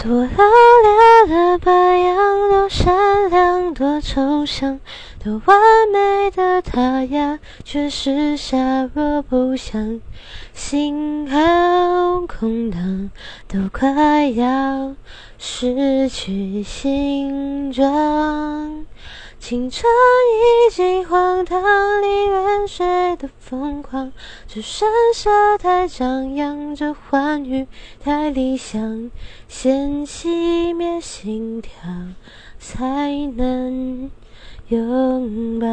多热烈的白羊，多善良，多抽象，多完美的他呀，却是下落不详。心好空荡，都快要失去形状。青春已经荒唐，离远的疯狂，只剩下太张扬，这欢愉太理想，先熄灭心跳，才能拥抱。